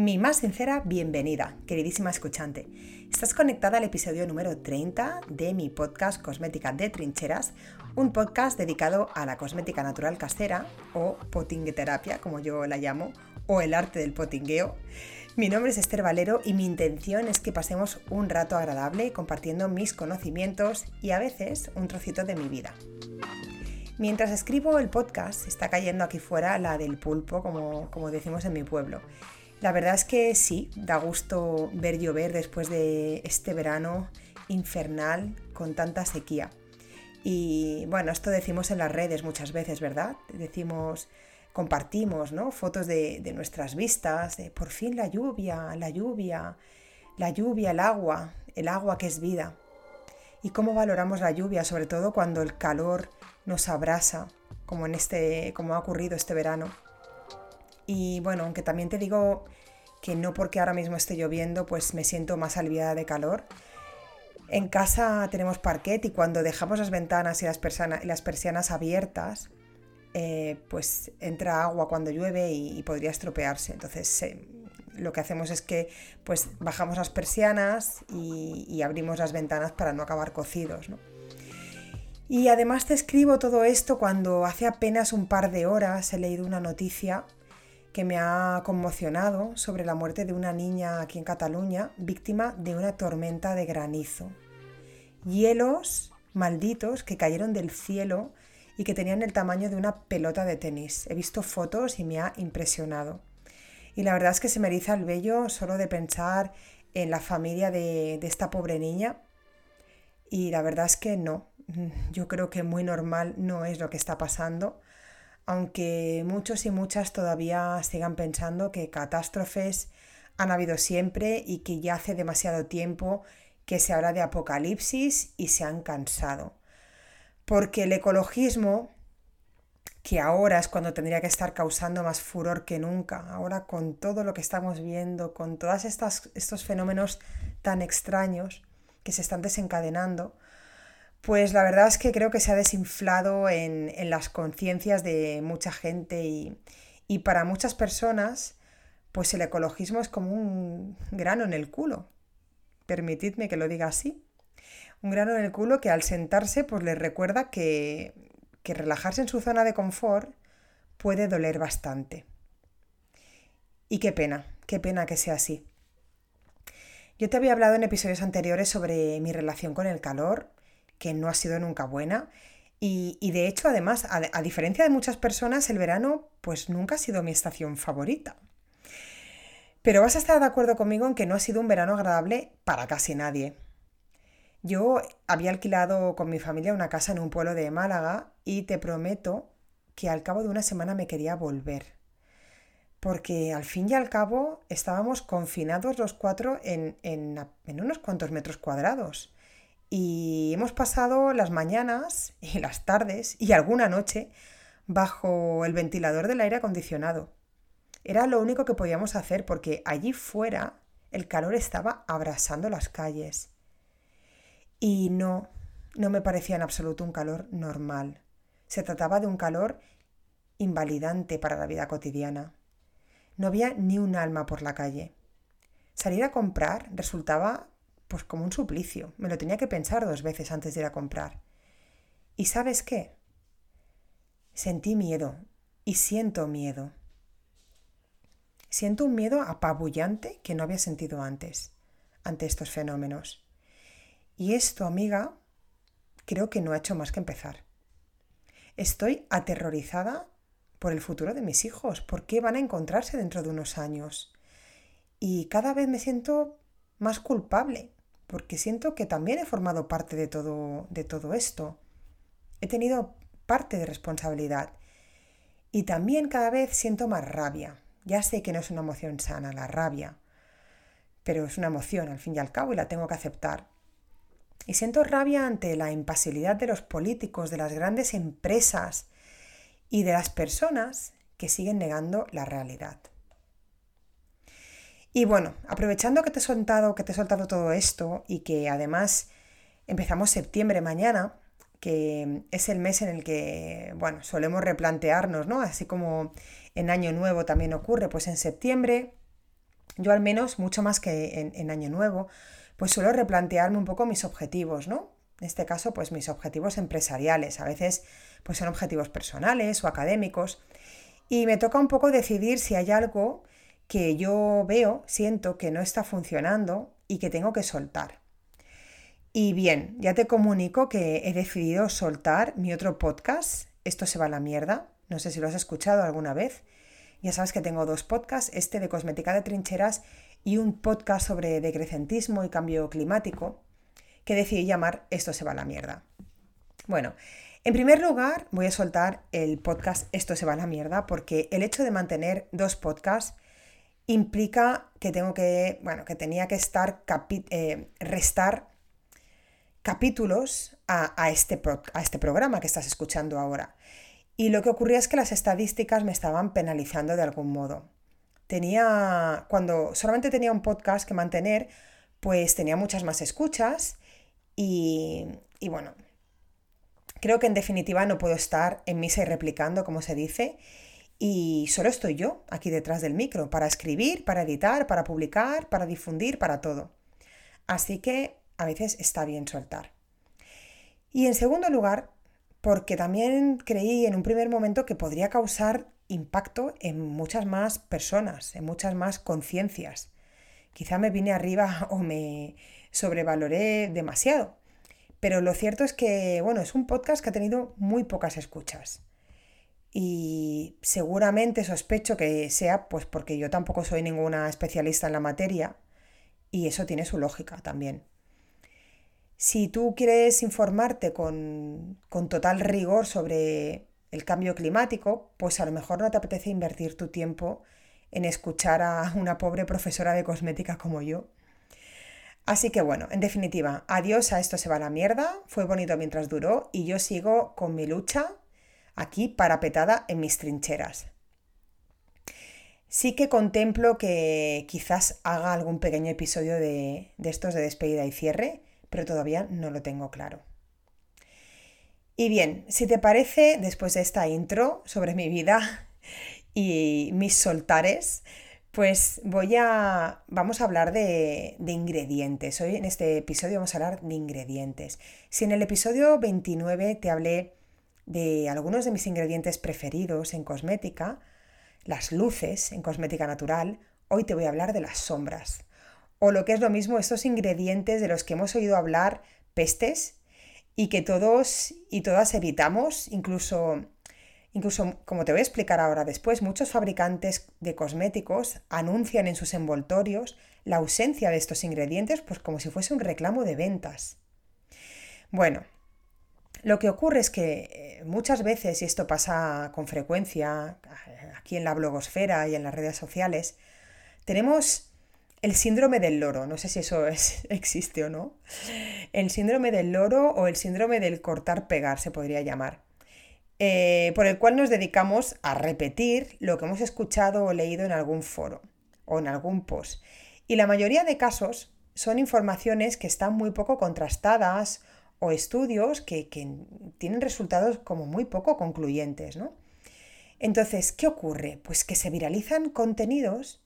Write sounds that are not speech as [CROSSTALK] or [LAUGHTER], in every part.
Mi más sincera bienvenida, queridísima escuchante. Estás conectada al episodio número 30 de mi podcast Cosmética de Trincheras, un podcast dedicado a la cosmética natural casera o potingueterapia, como yo la llamo, o el arte del potingueo. Mi nombre es Esther Valero y mi intención es que pasemos un rato agradable compartiendo mis conocimientos y a veces un trocito de mi vida. Mientras escribo el podcast, está cayendo aquí fuera la del pulpo, como, como decimos en mi pueblo. La verdad es que sí, da gusto ver llover después de este verano infernal con tanta sequía. Y bueno, esto decimos en las redes muchas veces, ¿verdad? Decimos, compartimos, ¿no? Fotos de, nuestras vistas, de por fin la lluvia, la lluvia, la lluvia, el agua, el agua que es vida. Y cómo valoramos la lluvia, sobre todo cuando el calor nos abrasa, como, en este, como ha ocurrido este verano. Y bueno, aunque también te digo que no porque ahora mismo esté lloviendo, pues me siento más aliviada de calor. En casa tenemos parquet y cuando dejamos las ventanas y las, las persianas abiertas, eh, pues entra agua cuando llueve y, podría estropearse. Entonces lo que hacemos es que pues bajamos las persianas y, y abrimos las ventanas para no acabar cocidos. ¿no? Y además te escribo todo esto cuando hace apenas un par de horas he leído una noticia que me ha conmocionado sobre la muerte de una niña aquí en Cataluña, víctima de una tormenta de granizo. Hielos malditos que cayeron del cielo y que tenían el tamaño de una pelota de tenis. He visto fotos y me ha impresionado. Y la verdad es que se me eriza el vello solo de pensar en la familia de, de esta pobre niña. Y la verdad es que no, yo creo que muy normal no es lo que está pasando, aunque muchos y muchas todavía sigan pensando que catástrofes han habido siempre y que ya hace demasiado tiempo que se habla de apocalipsis y se han cansado. Porque el ecologismo, que ahora es cuando tendría que estar causando más furor que nunca, ahora con todo lo que estamos viendo, con todos estos fenómenos tan extraños que se están desencadenando, pues la verdad es que creo que se ha desinflado en, las conciencias de mucha gente y, para muchas personas, pues el ecologismo es como un grano en el culo. Permitidme que lo diga así. Un grano en el culo que al sentarse pues les recuerda que, que relajarse en su zona de confort puede doler bastante. Y qué pena, qué pena que sea así. Yo te había hablado en episodios anteriores sobre mi relación con el calor que no ha sido nunca buena. Y, de hecho, además, a, diferencia de muchas personas, el verano pues nunca ha sido mi estación favorita. Pero vas a estar de acuerdo conmigo en que no ha sido un verano agradable para casi nadie. Yo había alquilado con mi familia una casa en un pueblo de Málaga y te prometo que al cabo de una semana me quería volver. Porque al fin y al cabo estábamos confinados los cuatro en, en unos cuantos metros cuadrados. Y hemos pasado las mañanas y las tardes y alguna noche bajo el ventilador del aire acondicionado. Era lo único que podíamos hacer porque allí fuera el calor estaba abrasando las calles. Y no, no me parecía en absoluto un calor normal. Se trataba de un calor invalidante para la vida cotidiana. No había ni un alma por la calle. Salir a comprar resultaba pues como un suplicio. Me lo tenía que pensar dos veces antes de ir a comprar. ¿Y sabes qué? Sentí miedo y siento miedo. Siento un miedo apabullante que no había sentido antes, ante estos fenómenos. Y esto, amiga, creo que no ha hecho más que empezar. Estoy aterrorizada por el futuro de mis hijos, por qué van a encontrarse dentro de unos años. Y cada vez me siento más culpable porque siento que también he formado parte de todo, de todo esto. He tenido parte de responsabilidad. Y también cada vez siento más rabia. Ya sé que no es una emoción sana, la rabia, pero es una emoción al fin y al cabo y la tengo que aceptar. Y siento rabia ante la impasibilidad de los políticos, de las grandes empresas y de las personas que siguen negando la realidad. Y bueno, aprovechando que te he soltado, que te soltado todo esto y que además empezamos septiembre mañana, que es el mes en el que, bueno, solemos replantearnos, ¿no? Así como en Año Nuevo también ocurre, pues en septiembre yo al menos, mucho más que en, en Año Nuevo, pues suelo replantearme un poco mis objetivos, ¿no? En este caso, pues mis objetivos empresariales. A veces, pues son objetivos personales o académicos. Y me toca un poco decidir si hay algo que yo veo, siento que no está funcionando y que tengo que soltar. Y bien, ya te comunico que he decidido soltar mi otro podcast, Esto se va a la mierda. No sé si lo has escuchado alguna vez. Ya sabes que tengo dos podcasts, este de cosmética de trincheras y un podcast sobre decrecentismo y cambio climático, que decidí llamar Esto se va a la mierda. Bueno, en primer lugar voy a soltar el podcast Esto se va a la mierda porque el hecho de mantener dos podcasts implica que tengo que, bueno, que tenía que estar eh, restar capítulos a, este a este programa que estás escuchando ahora. Y lo que ocurría es que las estadísticas me estaban penalizando de algún modo. Tenía, cuando solamente tenía un podcast que mantener, pues tenía muchas más escuchas y, y bueno, creo que en definitiva no puedo estar en misa y replicando, como se dice, y solo estoy yo aquí detrás del micro para escribir, para editar, para publicar, para difundir, para todo. Así que a veces está bien soltar. Y en segundo lugar, porque también creí en un primer momento que podría causar impacto en muchas más personas, en muchas más conciencias. Quizá me vine arriba [LAUGHS] o me sobrevaloré demasiado. Pero lo cierto es que, bueno, es un podcast que ha tenido muy pocas escuchas y seguramente sospecho que sea pues porque yo tampoco soy ninguna especialista en la materia y eso tiene su lógica también. Si tú quieres informarte con, con total rigor sobre el cambio climático, pues a lo mejor no te apetece invertir tu tiempo en escuchar a una pobre profesora de cosmética como yo. Así que bueno, en definitiva, adiós a esto se va la mierda, fue bonito mientras duró y yo sigo con mi lucha aquí parapetada en mis trincheras. Sí que contemplo que quizás haga algún pequeño episodio de, estos de despedida y cierre, pero todavía no lo tengo claro. Y bien, si te parece, después de esta intro sobre mi vida [LAUGHS] y mis soltares, pues voy a. vamos a hablar de, de, ingredientes. Hoy en este episodio vamos a hablar de ingredientes. Si en el episodio 29 te hablé de algunos de mis ingredientes preferidos en cosmética, las luces en cosmética natural, hoy te voy a hablar de las sombras. O lo que es lo mismo, estos ingredientes de los que hemos oído hablar pestes y que todos y todas evitamos, incluso, incluso como te voy a explicar ahora después, muchos fabricantes de cosméticos anuncian en sus envoltorios la ausencia de estos ingredientes pues como si fuese un reclamo de ventas. Bueno, lo que ocurre es que eh, muchas veces, y esto pasa con frecuencia eh, aquí en la blogosfera y en las redes sociales, tenemos el síndrome del loro, no sé si eso [LAUGHS] existe o no, el síndrome del loro o el síndrome del cortar-pegar se podría llamar, eh, por el cual nos dedicamos a repetir lo que hemos escuchado o leído en algún foro o en algún post. Y la mayoría de casos son informaciones que están muy poco contrastadas o estudios que, tienen resultados como muy poco concluyentes, ¿no? Entonces, ¿qué ocurre? Pues que se viralizan contenidos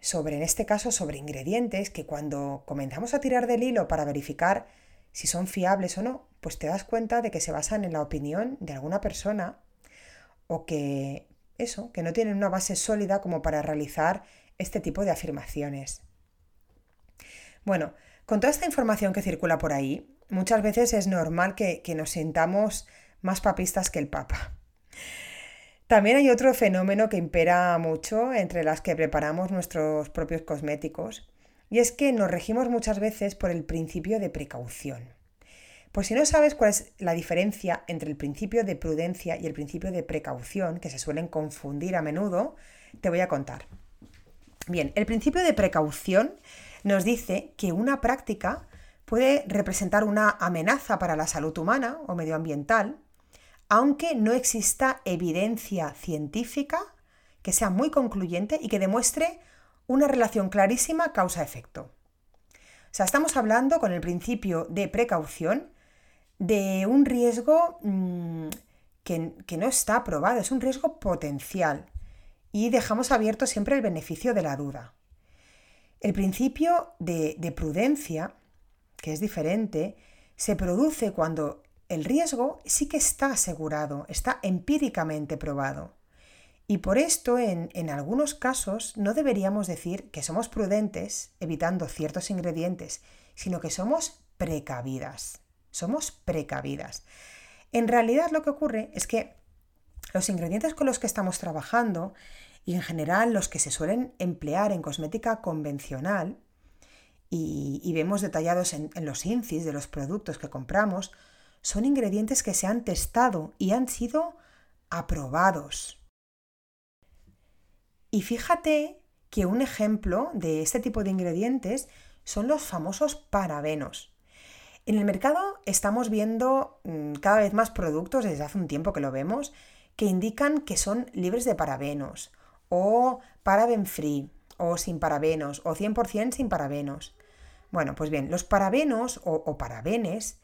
sobre, en este caso, sobre ingredientes que cuando comenzamos a tirar del hilo para verificar si son fiables o no, pues te das cuenta de que se basan en la opinión de alguna persona o que eso, que no tienen una base sólida como para realizar este tipo de afirmaciones. Bueno, con toda esta información que circula por ahí, muchas veces es normal que, nos sintamos más papistas que el Papa. También hay otro fenómeno que impera mucho entre las que preparamos nuestros propios cosméticos, y es que nos regimos muchas veces por el principio de precaución. Por si no sabes cuál es la diferencia entre el principio de prudencia y el principio de precaución, que se suelen confundir a menudo, te voy a contar. Bien, el principio de precaución nos dice que una práctica puede representar una amenaza para la salud humana o medioambiental, aunque no exista evidencia científica que sea muy concluyente y que demuestre una relación clarísima causa-efecto. O sea, estamos hablando con el principio de precaución de un riesgo mm, que, que no está probado, es un riesgo potencial y dejamos abierto siempre el beneficio de la duda. El principio de, de prudencia, que es diferente, se produce cuando el riesgo sí que está asegurado, está empíricamente probado. Y por esto, en, en, algunos casos, no deberíamos decir que somos prudentes evitando ciertos ingredientes, sino que somos precavidas. Somos precavidas. En realidad lo que ocurre es que los ingredientes con los que estamos trabajando y en general los que se suelen emplear en cosmética convencional, y, vemos detallados en, los índices de los productos que compramos, son ingredientes que se han testado y han sido aprobados. Y fíjate que un ejemplo de este tipo de ingredientes son los famosos parabenos. En el mercado estamos viendo mm, cada vez más productos, desde hace un tiempo que lo vemos, que indican que son libres de parabenos, o paraben free, o sin parabenos, o 100% sin parabenos. Bueno, pues bien, los parabenos o, o parabenes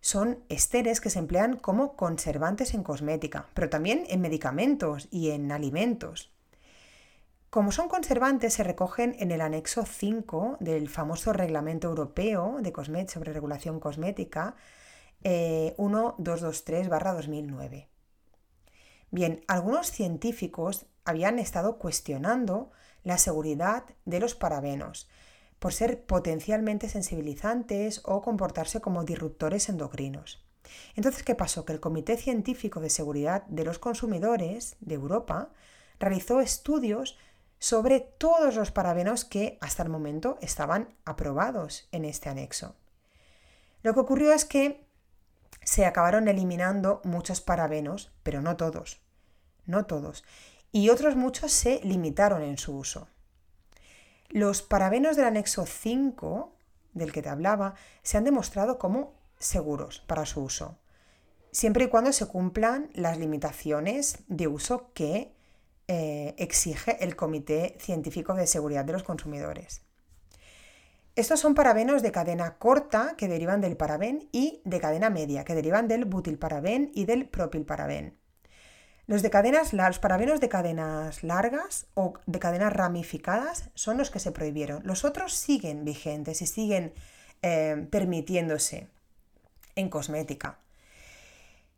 son esteres que se emplean como conservantes en cosmética, pero también en medicamentos y en alimentos. Como son conservantes, se recogen en el anexo 5 del famoso Reglamento Europeo de sobre Regulación Cosmética eh, 1223-2009. Bien, algunos científicos habían estado cuestionando la seguridad de los parabenos por ser potencialmente sensibilizantes o comportarse como disruptores endocrinos. Entonces, ¿qué pasó? Que el Comité Científico de Seguridad de los Consumidores de Europa realizó estudios sobre todos los parabenos que hasta el momento estaban aprobados en este anexo. Lo que ocurrió es que se acabaron eliminando muchos parabenos, pero no todos, no todos, y otros muchos se limitaron en su uso. Los parabenos del anexo 5, del que te hablaba, se han demostrado como seguros para su uso, siempre y cuando se cumplan las limitaciones de uso que eh, exige el Comité Científico de Seguridad de los Consumidores. Estos son parabenos de cadena corta que derivan del paraben y de cadena media que derivan del butilparaben y del propilparaben. Los, de cadenas, los parabenos de cadenas largas o de cadenas ramificadas son los que se prohibieron. Los otros siguen vigentes y siguen eh, permitiéndose en cosmética.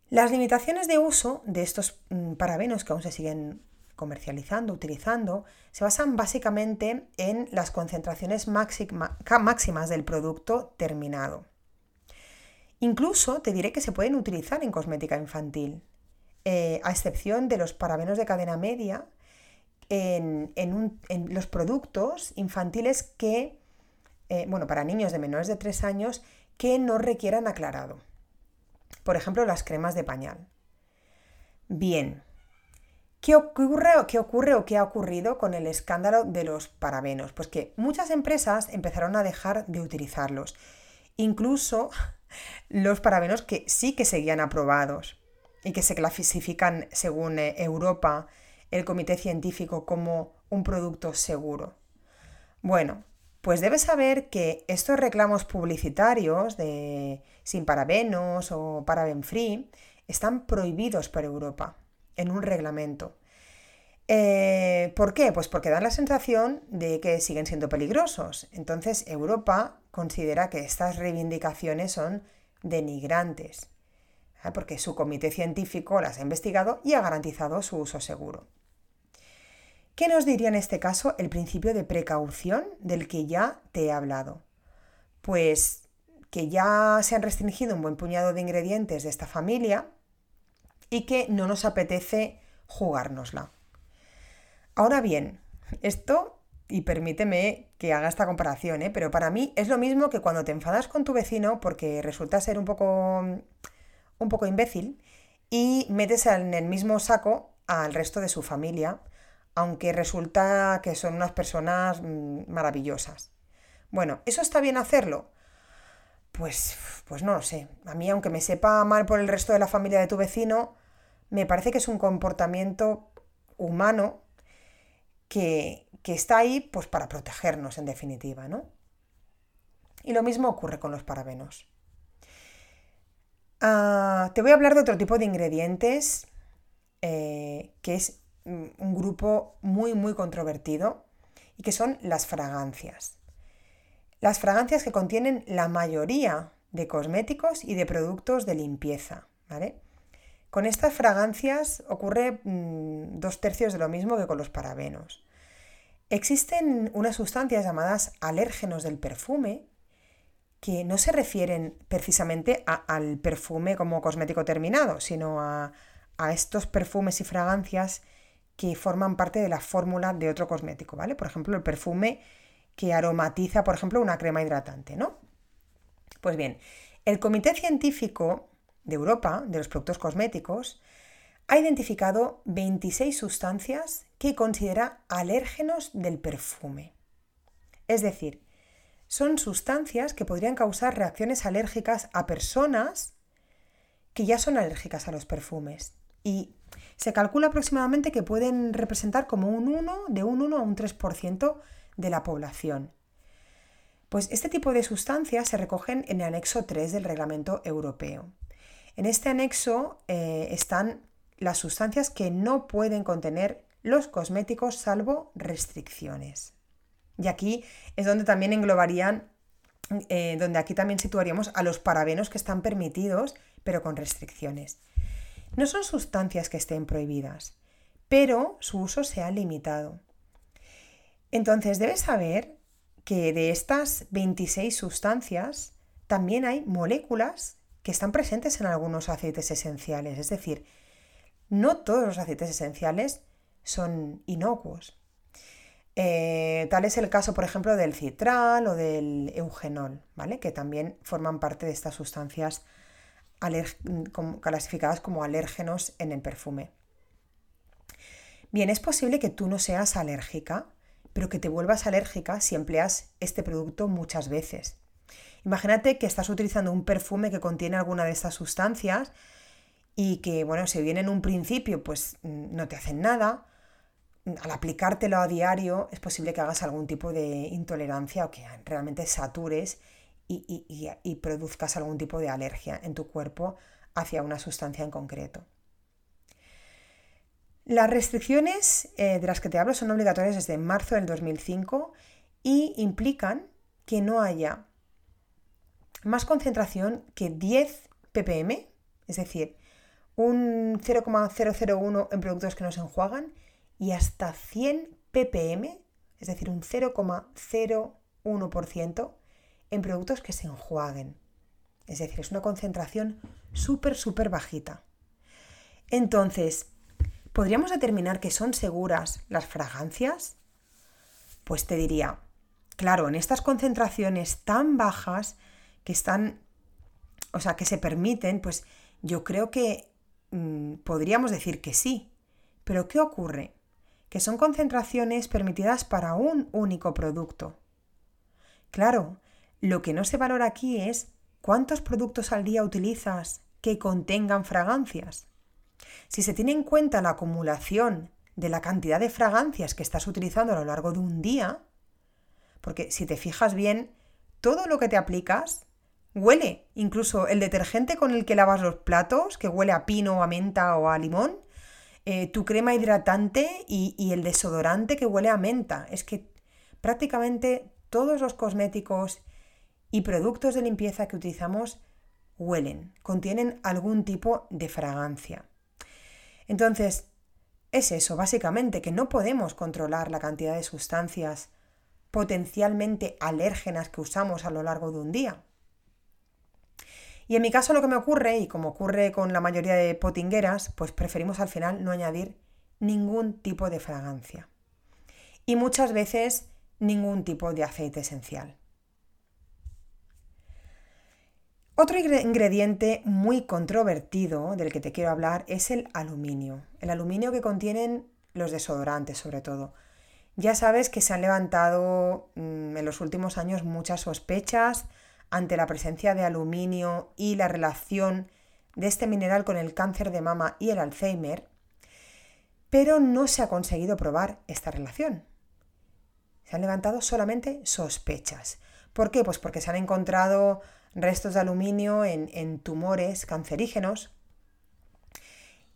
Las limitaciones de uso de estos mm, parabenos que aún se siguen comercializando, utilizando, se basan básicamente en las concentraciones máximas del producto terminado. Incluso te diré que se pueden utilizar en cosmética infantil, eh, a excepción de los parabenos de cadena media, en, los productos infantiles que, eh, bueno, para niños de menores de 3 años, que no requieran aclarado. Por ejemplo, las cremas de pañal. Bien, ¿Qué ocurre, ¿Qué ocurre o qué ha ocurrido con el escándalo de los parabenos? Pues que muchas empresas empezaron a dejar de utilizarlos. Incluso [LAUGHS] los parabenos que sí que seguían aprobados y que se clasifican según eh, Europa, el comité científico, como un producto seguro. Bueno, pues debes saber que estos reclamos publicitarios de sin parabenos o paraben free están prohibidos por Europa en un reglamento. Eh, ¿Por qué? Pues porque dan la sensación de que siguen siendo peligrosos. Entonces Europa considera que estas reivindicaciones son denigrantes. Porque su comité científico las ha investigado y ha garantizado su uso seguro. ¿Qué nos diría en este caso el principio de precaución del que ya te he hablado? Pues que ya se han restringido un buen puñado de ingredientes de esta familia y que no nos apetece jugárnosla. Ahora bien, esto, y permíteme que haga esta comparación, ¿eh? pero para mí es lo mismo que cuando te enfadas con tu vecino porque resulta ser un poco, un poco imbécil y metes en el mismo saco al resto de su familia, aunque resulta que son unas personas mm, maravillosas. Bueno, ¿eso está bien hacerlo? Pues, pues no lo sé. A mí, aunque me sepa mal por el resto de la familia de tu vecino, me parece que es un comportamiento humano que, está ahí pues para protegernos en definitiva, ¿no? Y lo mismo ocurre con los parabenos. Ah, te voy a hablar de otro tipo de ingredientes eh, que es un grupo muy muy controvertido y que son las fragancias. las fragancias que contienen la mayoría de cosméticos y de productos de limpieza. Con estas fragancias ocurre mm, dos tercios de lo mismo que con los parabenos. Existen unas sustancias llamadas alérgenos del perfume que no se refieren precisamente al perfume como cosmético terminado, sino a, a estos perfumes y fragancias que forman parte de la fórmula de otro cosmético, ¿vale? Por ejemplo, el perfume que aromatiza, por ejemplo, una crema hidratante, ¿no? Pues bien, el Comité Científico de Europa de los Productos Cosméticos ha identificado 26 sustancias que considera alérgenos del perfume. Es decir, son sustancias que podrían causar reacciones alérgicas a personas que ya son alérgicas a los perfumes. Y se calcula aproximadamente que pueden representar como un 1, de un 1 a un 3% de la población. Pues este tipo de sustancias se recogen en el anexo 3 del reglamento europeo. En este anexo eh, están las sustancias que no pueden contener los cosméticos salvo restricciones. Y aquí es donde también englobarían, eh, donde aquí también situaríamos a los parabenos que están permitidos, pero con restricciones. No son sustancias que estén prohibidas, pero su uso se ha limitado. Entonces debes saber que de estas 26 sustancias también hay moléculas que están presentes en algunos aceites esenciales. Es decir, no todos los aceites esenciales son inocuos. Eh, tal es el caso, por ejemplo, del citral o del eugenol, ¿vale? que también forman parte de estas sustancias clasificadas como alérgenos en el perfume. Bien, es posible que tú no seas alérgica, pero que te vuelvas alérgica si empleas este producto muchas veces. Imagínate que estás utilizando un perfume que contiene alguna de estas sustancias y que, bueno, si bien en un principio pues mm, no te hacen nada, al aplicártelo a diario es posible que hagas algún tipo de intolerancia o que realmente satures y, produzcas algún tipo de alergia en tu cuerpo hacia una sustancia en concreto. Las restricciones eh, de las que te hablo son obligatorias desde marzo del 2005 y implican que no haya más concentración que 10 ppm, es decir, un 0,001 en productos que no se enjuagan y hasta 100 ppm, es decir, un 0,01% en productos que se enjuaguen. Es decir, es una concentración súper, súper bajita. Entonces, ¿podríamos determinar que son seguras las fragancias? Pues te diría, claro, en estas concentraciones tan bajas que están, o sea, que se permiten, pues yo creo que mm, podríamos decir que sí. Pero ¿qué ocurre? Que son concentraciones permitidas para un único producto. Claro, lo que no se valora aquí es cuántos productos al día utilizas que contengan fragancias. Si se tiene en cuenta la acumulación de la cantidad de fragancias que estás utilizando a lo largo de un día, porque si te fijas bien, todo lo que te aplicas huele. Incluso el detergente con el que lavas los platos, que huele a pino, a menta o a limón, eh, tu crema hidratante y, y el desodorante que huele a menta. Es que prácticamente todos los cosméticos y productos de limpieza que utilizamos huelen, contienen algún tipo de fragancia. Entonces, es eso, básicamente, que no podemos controlar la cantidad de sustancias potencialmente alérgenas que usamos a lo largo de un día. Y en mi caso lo que me ocurre, y como ocurre con la mayoría de potingueras, pues preferimos al final no añadir ningún tipo de fragancia. Y muchas veces ningún tipo de aceite esencial. Otro ingrediente muy controvertido del que te quiero hablar es el aluminio. El aluminio que contienen los desodorantes sobre todo. Ya sabes que se han levantado mm, en los últimos años muchas sospechas ante la presencia de aluminio y la relación de este mineral con el cáncer de mama y el Alzheimer, pero no se ha conseguido probar esta relación. Se han levantado solamente sospechas. ¿Por qué? Pues porque se han encontrado restos de aluminio en, tumores cancerígenos.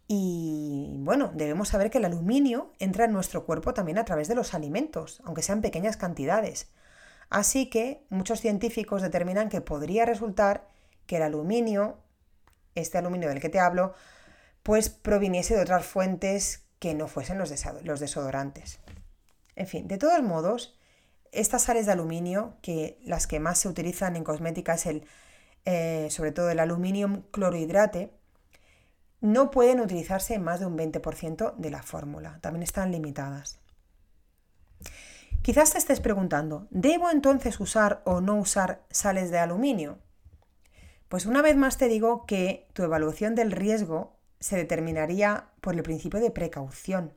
Y bueno, debemos saber que el aluminio entra en nuestro cuerpo también a través de los alimentos, aunque sean pequeñas cantidades. Así que muchos científicos determinan que podría resultar que el aluminio, este aluminio del que te hablo, pues proviniese de otras fuentes que no fuesen los, desodorantes. En fin, de todos modos, estas sales de aluminio, que las que más se utilizan en cosmética es el, eh, sobre todo el aluminio clorohidrate, no pueden utilizarse en más de un 20% de la fórmula, también están limitadas. Quizás te estés preguntando, ¿debo entonces usar o no usar sales de aluminio? Pues una vez más te digo que tu evaluación del riesgo se determinaría por el principio de precaución,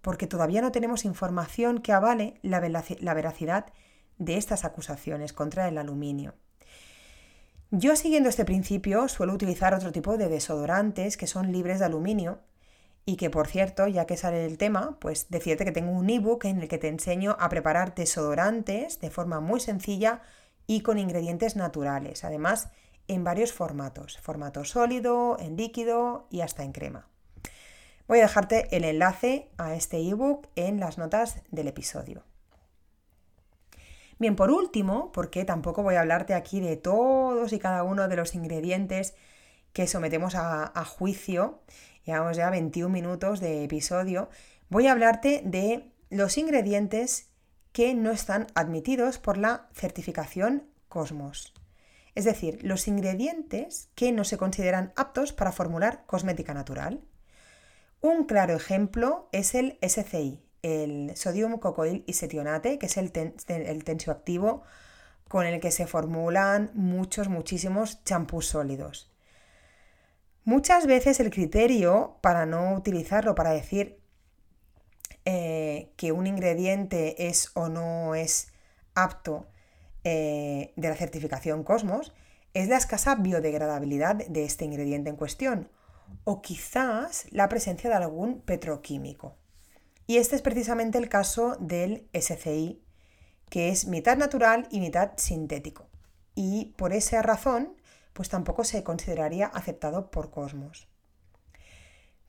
porque todavía no tenemos información que avale la veracidad de estas acusaciones contra el aluminio. Yo siguiendo este principio suelo utilizar otro tipo de desodorantes que son libres de aluminio y que por cierto, ya que sale el tema, pues decirte que tengo un ebook en el que te enseño a preparar desodorantes de forma muy sencilla y con ingredientes naturales, además en varios formatos, formato sólido, en líquido y hasta en crema. Voy a dejarte el enlace a este ebook en las notas del episodio. Bien, por último, porque tampoco voy a hablarte aquí de todos y cada uno de los ingredientes que sometemos a, juicio, llevamos ya 21 minutos de episodio, voy a hablarte de los ingredientes que no están admitidos por la certificación Cosmos. Es decir, los ingredientes que no se consideran aptos para formular cosmética natural. Un claro ejemplo es el SCI, el sodium cocoil setionate, que es el, el tensioactivo con el que se formulan muchos, muchísimos champús sólidos. Muchas veces el criterio para no utilizarlo, para decir eh, que un ingrediente es o no es apto eh, de la certificación Cosmos, es la escasa biodegradabilidad de este ingrediente en cuestión, o quizás la presencia de algún petroquímico. Y este es precisamente el caso del SCI, que es mitad natural y mitad sintético. Y por esa razón, pues tampoco se consideraría aceptado por Cosmos.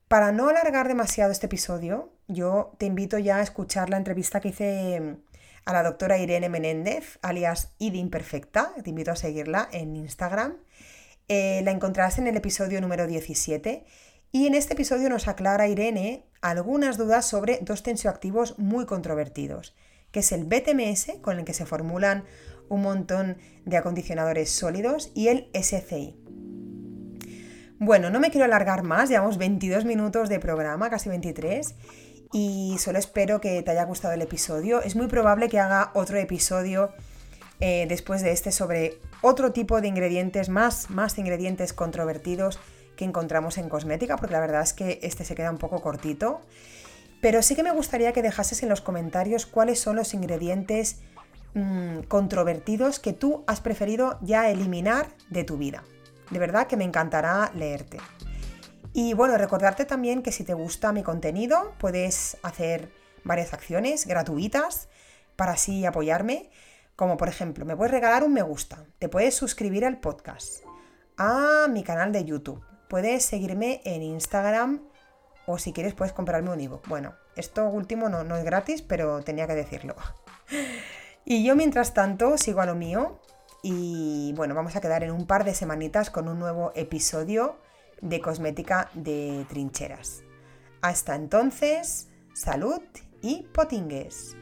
Para no alargar demasiado este episodio, yo te invito ya a escuchar la entrevista que hice mm, a la doctora Irene Menéndez, alias ID Imperfecta. Te invito a seguirla en Instagram. Eh, la encontrarás en el episodio número 17 y en este episodio nos aclara Irene algunas dudas sobre dos tensioactivos muy controvertidos, que es el BTMS, con el que se formulan un montón de acondicionadores sólidos, y el SCI. Bueno, no me quiero alargar más, llevamos 22 minutos de programa, casi 23, y solo espero que te haya gustado el episodio. Es muy probable que haga otro episodio eh, después de este sobre otro tipo de ingredientes, más, más ingredientes controvertidos que encontramos en cosmética, porque la verdad es que este se queda un poco cortito. Pero sí que me gustaría que dejases en los comentarios cuáles son los ingredientes mm, controvertidos que tú has preferido ya eliminar de tu vida. De verdad que me encantará leerte. Y bueno, recordarte también que si te gusta mi contenido, puedes hacer varias acciones gratuitas para así apoyarme. Como por ejemplo, me puedes regalar un me gusta, te puedes suscribir al podcast, a mi canal de YouTube, Puedes seguirme en Instagram o si quieres puedes comprarme un ebook. Bueno, esto último no, no es gratis, pero tenía que decirlo. [LAUGHS] Y yo mientras tanto sigo a lo mío y bueno, vamos a quedar en un par de semanitas con un nuevo episodio de cosmética de trincheras. Hasta entonces, salud y potingues.